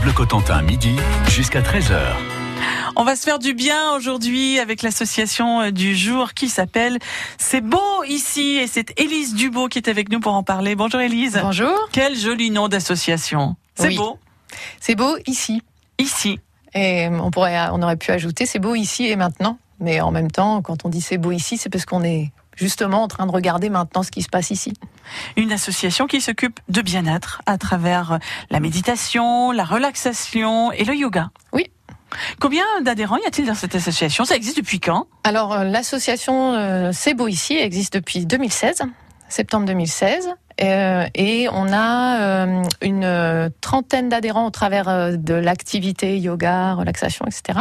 France Bleu Cotentin, midi jusqu'à 13h. On va se faire du bien aujourd'hui avec l'association euh, du jour qui s'appelle C'est beau ici et c'est Élise Dubo qui est avec nous pour en parler. Bonjour Élise. Bonjour. Quel joli nom d'association. C'est Oui. beau C'est beau ici. ici. Et on pourrait, on aurait pu ajouter c'est beau ici et maintenant. Mais en même temps, quand on dit c'est beau ici, c'est parce qu'on est justement en train de regarder maintenant ce qui se passe ici. Une association qui s'occupe de bien-être à travers la méditation, la relaxation et le yoga. Oui. Combien d'adhérents y a-t-il dans cette association? Ça existe depuis quand? Alors euh, l'association euh, C'est beau ici existe depuis 2016, septembre 2016. Euh, et on a une trentaine d'adhérents au travers de l'activité yoga, relaxation, etc.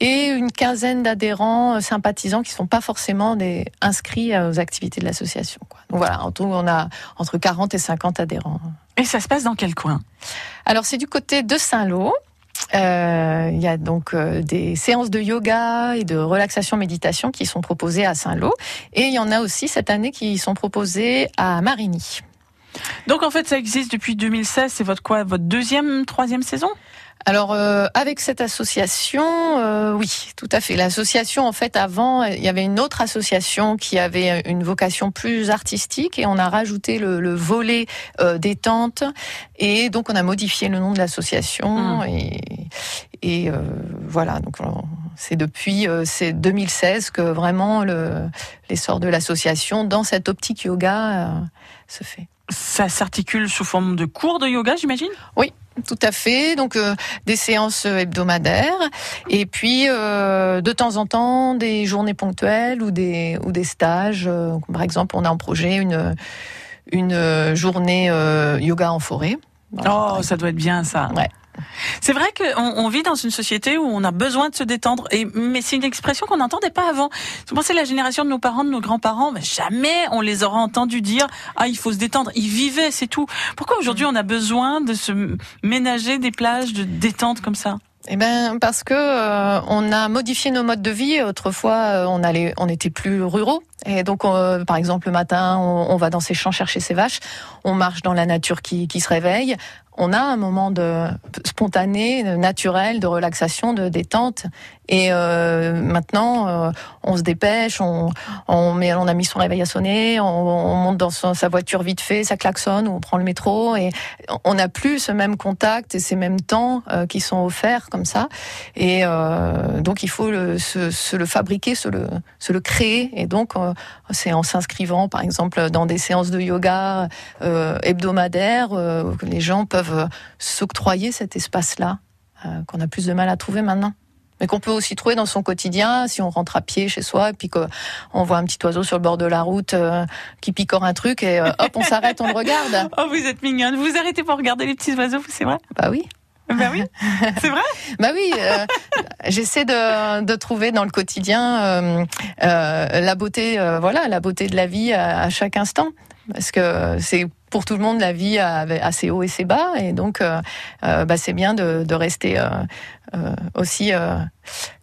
Et une quinzaine d'adhérents euh, sympathisants qui sont pas forcément des inscrits euh, aux activités de l'association. Donc voilà, en tout, on a entre 40 et 50 adhérents. Et ça se passe dans quel coin? Alors c'est du côté de Saint-Lô. Euh, Il y a donc euh, des séances de yoga et de relaxation méditation qui sont proposées à Saint-Lô. Et il y en a aussi cette année qui sont proposées à Marigny. Donc en fait ça existe depuis 2016, c'est votre quoi? Votre deuxième, troisième saison? Alors euh, avec cette association, euh, oui, tout à fait. L'association, en fait, avant, il y avait une autre association qui avait une vocation plus artistique et on a rajouté le, le volet euh, détente et donc on a modifié le nom de l'association Mm. et, et euh, voilà. Donc on- c'est depuis euh, c'est 2016 que vraiment le l'essor de l'association dans cette optique yoga euh, se fait. Ça s'articule sous forme de cours de yoga, j'imagine? Tout à fait. Donc euh, des séances hebdomadaires et puis euh, de temps en temps des journées ponctuelles ou des ou des stages. Euh, par exemple, on a en projet une une journée yoga en forêt. Voilà, Oh, ça doit être bien ça. Ouais. C'est vrai qu'on on vit dans une société où on a besoin de se détendre, mais c'est une expression qu'on n'entendait pas avant. Vous pensez la génération de nos parents, de nos grands-parents, mais jamais on les aura entendus dire ah il faut se détendre. Ils vivaient, c'est tout. Pourquoi aujourd'hui on a besoin de se ménager des plages de détente comme ça? Eh ben parce que euh, on a modifié nos modes de vie. Autrefois, euh, on allait, on était plus ruraux. Et donc, euh, par exemple, le matin, on, va dans ses champs chercher ses vaches. On marche dans la nature qui se réveille. On a un moment de spontané, de naturel, de relaxation, de détente. Et euh, maintenant, euh, on se dépêche, on, met, on a mis son réveil à sonner, on, on monte dans sa voiture vite fait, ça klaxonne, ou on prend le métro, et on n'a plus ce même contact et ces mêmes temps euh, qui sont offerts comme ça. Et donc, il faut le, se, le fabriquer, se le, se le créer. Et donc, c'est en s'inscrivant, par exemple, dans des séances de yoga hebdomadaires, que les gens peuvent s'octroyer cet espace-là, euh, qu'on a plus de mal à trouver maintenant. Mais qu'on peut aussi trouver dans son quotidien, si on rentre à pied chez soi, et puis qu'on voit un petit oiseau sur le bord de la route euh, qui picore un truc, et euh, hop, on s'arrête, on le regarde. Oh vous êtes mignonne. Vous vous arrêtez pour regarder les petits oiseaux, c'est vrai? Bah oui. Ben oui, c'est vrai? Bah oui, euh, j'essaie de, de trouver dans le quotidien euh, euh, la beauté, voilà, la beauté de la vie à, à chaque instant, parce que c'est pour tout le monde la vie a, a ses hauts et ses bas, et donc euh, euh, bah, c'est bien de, de rester euh, aussi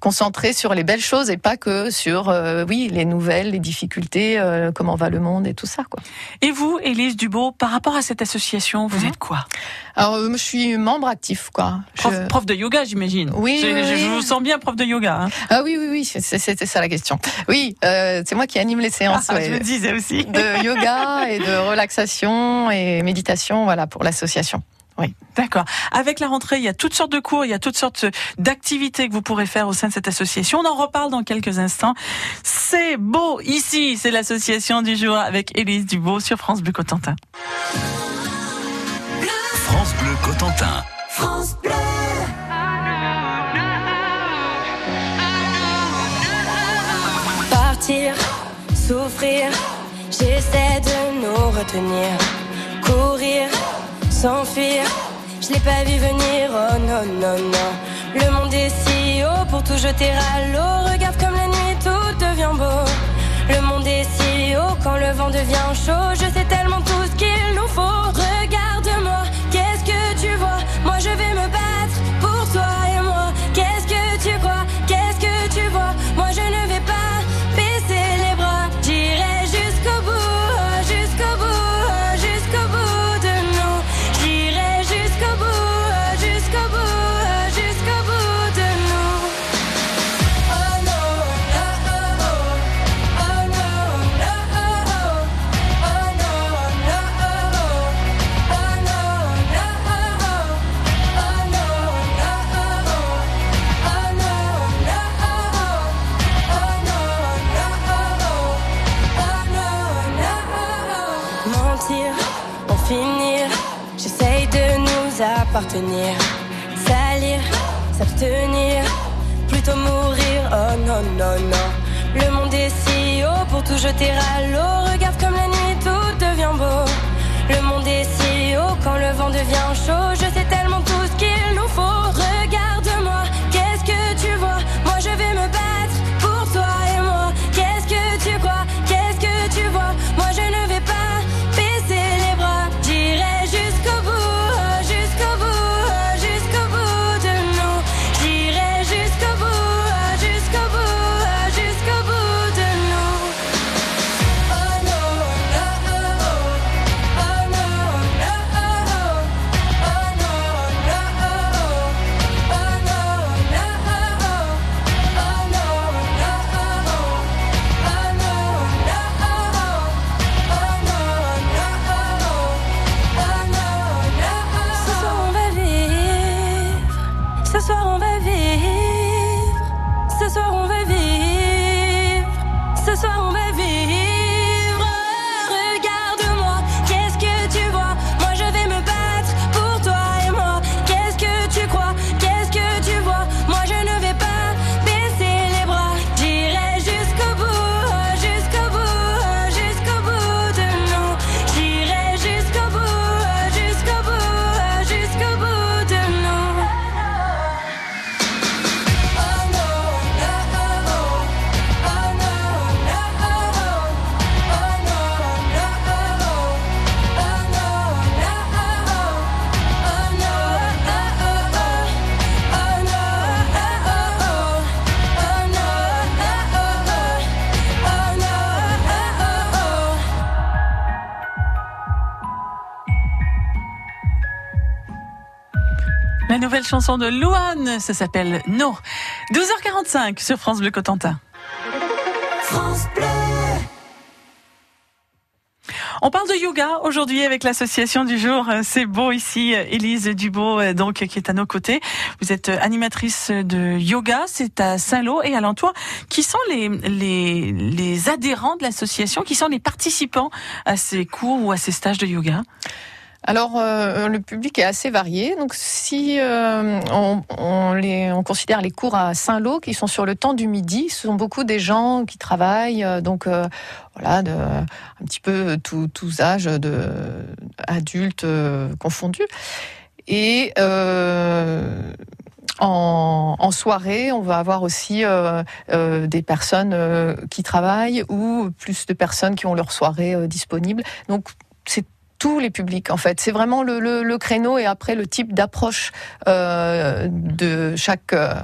concentré sur les belles choses et pas que sur oui les nouvelles, les difficultés, comment va le monde et tout ça quoi. Et vous, Élise Dubo, par rapport à cette association, vous Mhm. êtes quoi? Alors je suis membre actif quoi. prof, Je- prof de yoga, j'imagine. Oui, Je, oui, vous sens bien prof de yoga. hein. Ah oui oui oui, c'est- c'était ça la question. Oui, c'est moi qui anime les séances. Ah, ouais. Je me disais aussi. de yoga et de relaxation et méditation, voilà, pour l'association. D'accord. Avec la rentrée, il y a toutes sortes de cours, il y a toutes sortes d'activités que vous pourrez faire au sein de cette association. On en reparle dans quelques instants. C'est beau ici, c'est l'association du jour avec Élise Dubo sur France Bleu Cotentin. France Bleu Cotentin. Partir, souffrir, j'essaie de nous retenir. Je l'ai pas vu venir, oh non, non, non. Le monde est si haut pour tout jeter à l'eau. Regarde comme la nuit tout devient beau. Le monde est si haut quand le vent devient chaud. Je sais tellement tout ce qu'il nous faut. Regarde-moi, appartenir. Salir, s'abstenir, plutôt mourir. Oh non, non, non. Le monde est si haut pour tout jeter à l'eau. Regarde comme la nuit tout devient beau. Le monde est si haut quand le vent devient chaud. Je sais tellement tout chanson de Louane, ça s'appelle No. 12h45 sur France Bleu Cotentin. On parle de yoga aujourd'hui avec l'association du jour. C'est beau ici, Élise Dubo, euh, donc qui est à nos côtés. Vous êtes euh, animatrice de yoga, c'est à Saint-Lô et alentour. Qui sont les, les, les adhérents de l'association? Qui sont les participants à ces cours ou à ces stages de yoga? Alors, euh, le public est assez varié. Donc, si euh, on, considère les cours à Saint-Lô, qui sont sur le temps du midi, ce sont beaucoup des gens qui travaillent, euh, donc voilà, un petit peu tous âges, adultes confondus. Et en, soirée, on va avoir aussi des personnes qui travaillent ou plus de personnes qui ont leur soirée disponible. Donc, c'est tous les publics en fait. C'est vraiment le, le, le créneau et après le type d'approche euh, de chaque euh,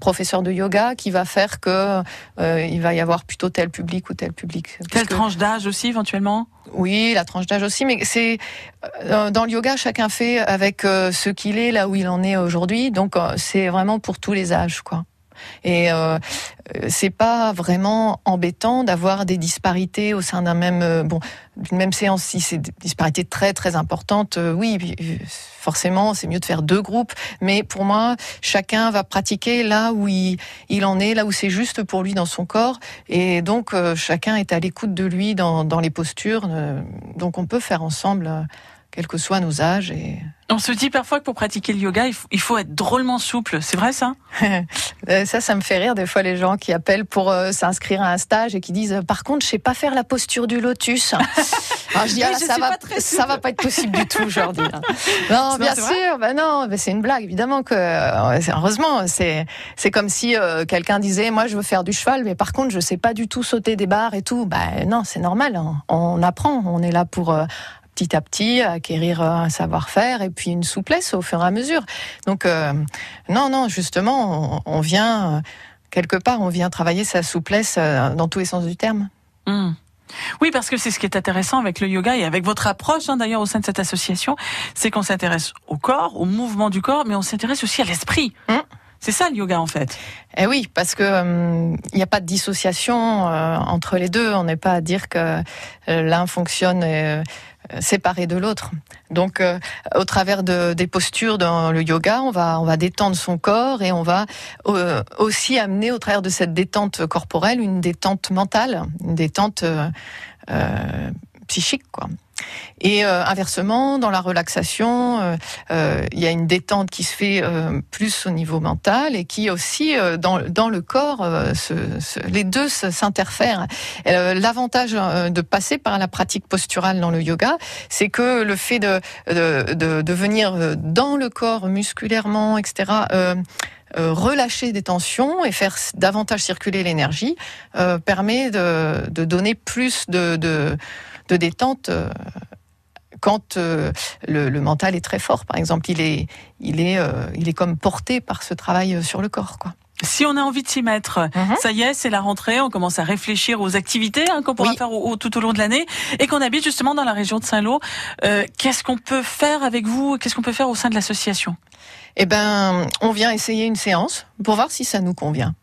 professeur de yoga qui va faire que euh, il va y avoir plutôt tel public ou tel public. Quelle que- tranche d'âge aussi éventuellement? Oui, la tranche d'âge aussi, mais c'est euh, dans le yoga, chacun fait avec euh, ce qu'il est là où il en est aujourd'hui. Donc euh, c'est vraiment pour tous les âges, quoi. Et euh, c'est pas vraiment embêtant d'avoir des disparités au sein d'un même euh, bon d'une même séance. Si c'est des disparités très très importantes, euh, oui, forcément c'est mieux de faire deux groupes. Mais pour moi, chacun va pratiquer là où il, il en est, là où c'est juste pour lui dans son corps. Et donc chacun est à l'écoute de lui dans, dans les postures. donc on peut faire ensemble, quels que soient nos âges. Et On se dit parfois que pour pratiquer le yoga, il faut, il faut être drôlement souple. C'est vrai ça? Euh, ça, ça me fait rire des fois les gens qui appellent pour euh, s'inscrire à un stage et qui disent euh, par contre je sais pas faire la posture du lotus. Alors je dis ah, je ça va ça va pas être possible du tout aujourd'hui. hein. Non, Non, bien sûr, ben non, ben c'est une blague évidemment que heureusement c'est c'est comme si euh, quelqu'un disait moi je veux faire du cheval mais par contre je sais pas du tout sauter des barres et tout. Ben non, c'est normal, hein. on apprend, on est là pour euh, petit à petit acquérir un savoir-faire et puis une souplesse au fur et à mesure. Donc euh, non non, justement, on, on vient quelque part, on vient travailler sa souplesse euh, dans tous les sens du terme. Hmm. Oui, parce que c'est ce qui est intéressant avec le yoga et avec votre approche hein, d'ailleurs au sein de cette association, c'est qu'on s'intéresse au corps, au mouvement du corps, mais on s'intéresse aussi à l'esprit. Hmm. C'est ça le yoga en fait. Eh oui, parce que hum, il n'y a pas de dissociation euh, entre les deux. On n'est pas à dire que euh, l'un fonctionne séparé de l'autre. Donc, euh, au travers de, des postures dans le yoga, on va on va détendre son corps et on va euh, aussi amener au travers de cette détente corporelle une détente mentale, une détente euh, euh, psychique, quoi. Et euh, inversement, dans la relaxation, euh, euh, il y a une détente qui se fait plus au niveau mental et qui aussi dans, dans le corps, les deux s'interfèrent. L'avantage de passer par la pratique posturale dans le yoga, c'est que le fait de, de, de, de, venir dans le corps musculairement, etc., relâcher des tensions et faire davantage circuler l'énergie permet de, donner plus de, de, détente quand euh, le, mental est très fort, par exemple, il est, il est, euh, il est comme porté par ce travail euh, sur le corps, quoi. Si on a envie de s'y mettre, mhm. ça y est, c'est la rentrée, on commence à réfléchir aux activités hein, qu'on pourra faire tout au long de l'année et qu'on habite justement dans la région de Saint-Lô. Qu'est-ce qu'on peut faire avec vous Qu'est-ce qu'on peut faire au sein de l'association? Eh ben, on vient essayer une séance pour voir si ça nous convient.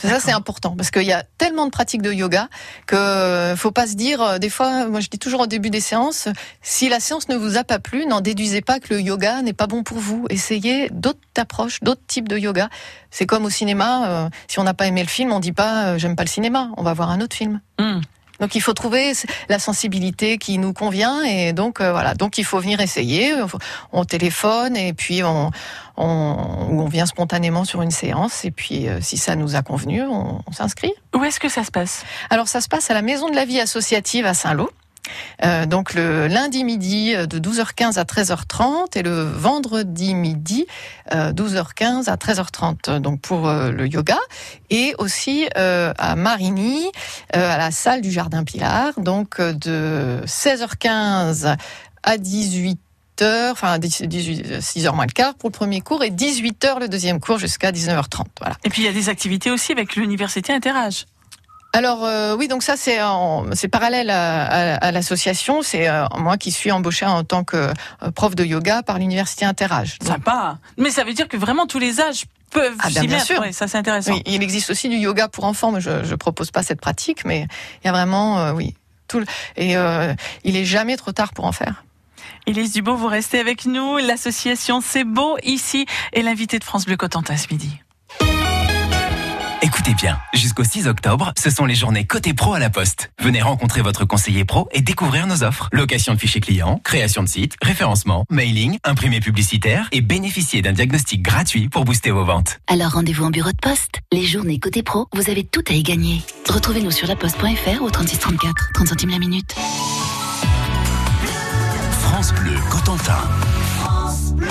Ça, c'est important parce qu'il y a tellement de pratiques de yoga que euh, faut pas se dire. Euh, des fois, moi, je dis toujours au début des séances, si la séance ne vous a pas plu, n'en déduisez pas que le yoga n'est pas bon pour vous. Essayez d'autres approches, d'autres types de yoga. C'est comme au cinéma. Euh, si on n'a pas aimé le film, on dit pas j'aime pas le cinéma. On va voir un autre film. Hmm. Donc il faut trouver la sensibilité qui nous convient et donc voilà. Donc il faut venir essayer. On téléphone et puis on on, on vient spontanément sur une séance et puis euh, si ça nous a convenu, on, s'inscrit. Où est-ce que ça se passe? Alors ça se passe à la Maison de la Vie Associative à Saint-Lô. Euh, donc le lundi midi euh, de 12h15 à 13h30 et le vendredi midi 12h15 à 13h30 donc pour le yoga et aussi à Marigny à la salle du Jardin Pilar donc de 16h15 à 18 enfin 18, 6h moins le quart pour le premier cours et 18h le deuxième cours jusqu'à 19h30. Voilà. Et puis il y a des activités aussi avec l'université Interage. Alors euh, oui, donc ça c'est c'est parallèle à, l'association. C'est euh, moi qui suis embauchée en tant que euh, prof de yoga par l'université Interage. Sympa. Mais ça veut dire que vraiment tous les âges peuvent ah, bien, bien sûr. ça c'est intéressant. Oui, il existe aussi du yoga pour enfants, mais je, je propose pas cette pratique. Mais il y a vraiment oui tout et il est jamais trop tard pour en faire. Élise Dubo, vous restez avec nous. L'association C'est Beau ici et l'invité de France Bleu Cotentin ce midi. Écoutez bien, jusqu'au 6 octobre, ce sont les journées côté pro à la Poste. Venez rencontrer votre conseiller pro et découvrir nos offres. Location de fichiers clients, création de sites, référencement, mailing, imprimé publicitaire et bénéficier d'un diagnostic gratuit pour booster vos ventes. Alors rendez-vous en bureau de poste. Les journées côté pro, vous avez tout à y gagner. Retrouvez-nous sur laposte.fr au 3634, 30 centimes la minute. France Bleu Cotentin. France Bleu.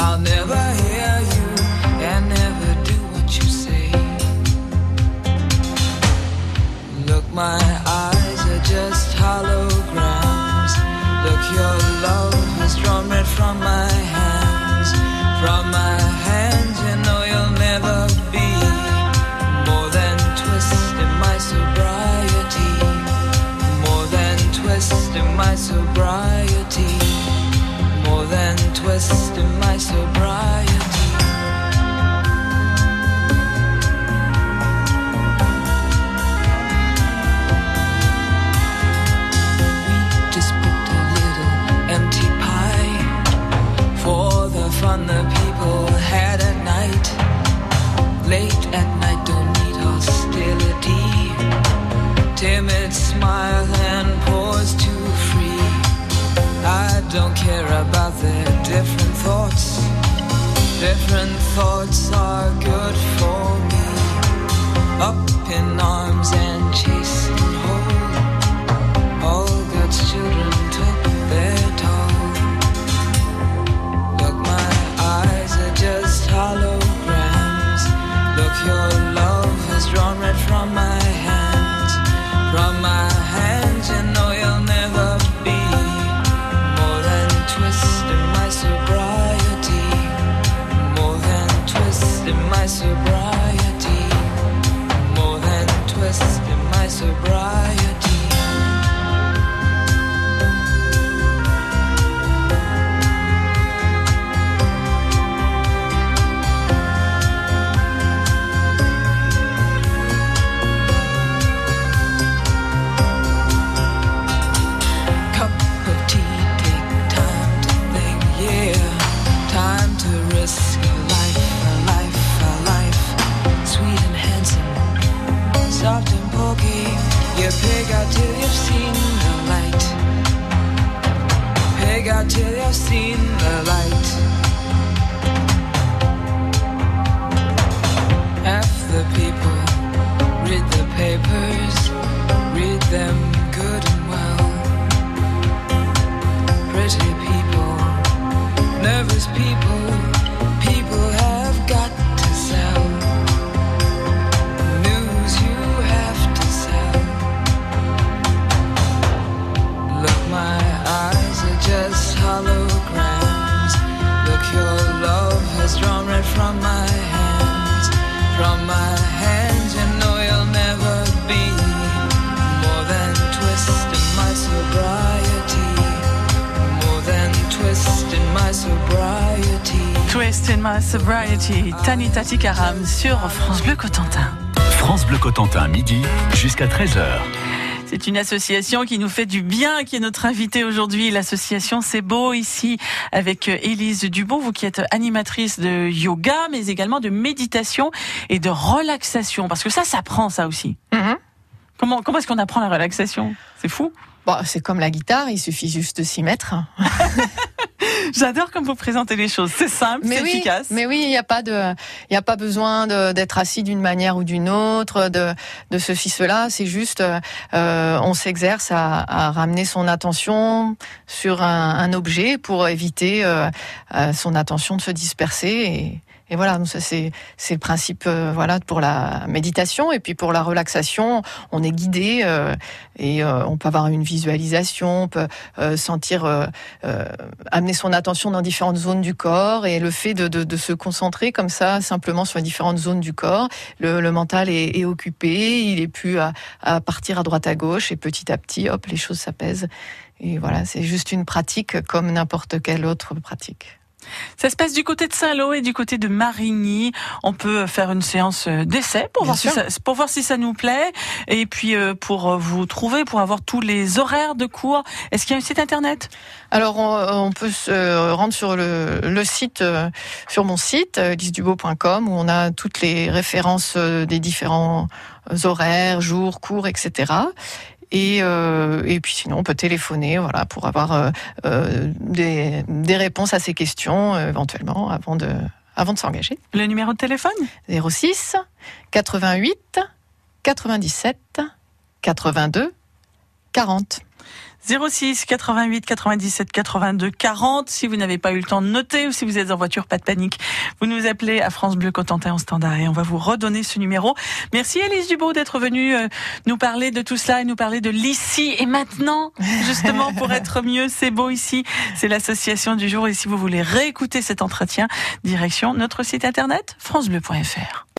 I'll never west of my sobriety. In my sobriety, Tanita Tikaram sur France Bleu Cotentin. France Bleu Cotentin, midi jusqu'à 13h. C'est une association qui nous fait du bien, qui est notre invitée aujourd'hui. L'association C'est Beau ici avec Élise Dubo, vous qui êtes animatrice de yoga, mais également de méditation et de relaxation. Parce que ça, ça prend ça aussi. Mhm. Comment, comment est-ce qu'on apprend la relaxation? C'est fou. Bon, c'est comme la guitare, il suffit juste de s'y mettre. J'adore comme vous présentez les choses. C'est simple, c'est oui, efficace. mais oui, il n'y a pas de, il a pas besoin d'être assis d'une manière ou d'une autre, de, de ceci cela. C'est juste, euh, euh, on s'exerce à, à ramener son attention sur un, un objet pour éviter euh, euh, son attention de se disperser. Et, et voilà, c'est le principe, euh, voilà, pour la méditation et puis pour la relaxation, on est guidé euh, et euh, on peut avoir une visualisation, on peut euh, sentir euh, amener son attention dans différentes zones du corps et le fait de, de, de se concentrer comme ça simplement sur les différentes zones du corps, le, le mental est, est occupé, il est plus à, à partir à droite à gauche et petit à petit, hop, les choses s'apaisent. Et voilà, c'est juste une pratique comme n'importe quelle autre pratique. Ça se passe du côté de Saint-Lô et du côté de Marigny. On peut faire une séance euh, d'essai pour Bien voir, si ça, pour voir si ça nous plaît. Et puis euh, pour euh, vous trouver, pour avoir tous les horaires de cours. Est-ce qu'il y a un site internet? Alors, on, on peut se rendre sur le, le site, sur mon site, lisdubo.com, où on a toutes les références des différents horaires, jours, cours, etc. Et, euh, et puis sinon, on peut téléphoner, voilà, pour avoir euh, euh, des, des réponses à ces questions, éventuellement, avant de, avant de s'engager. Le numéro de téléphone? 06 88 97 82 40. 06 88 97 82 40. Si vous n'avez pas eu le temps de noter ou si vous êtes en voiture, pas de panique. Vous nous appelez à France Bleu Cotentin en standard et on va vous redonner ce numéro. Merci Elise Dubo d'être venue euh, nous parler de tout cela et nous parler de l'ici et maintenant. Justement pour être mieux, c'est beau ici. C'est l'association du jour et si vous voulez réécouter cet entretien, direction notre site internet francebleu.fr.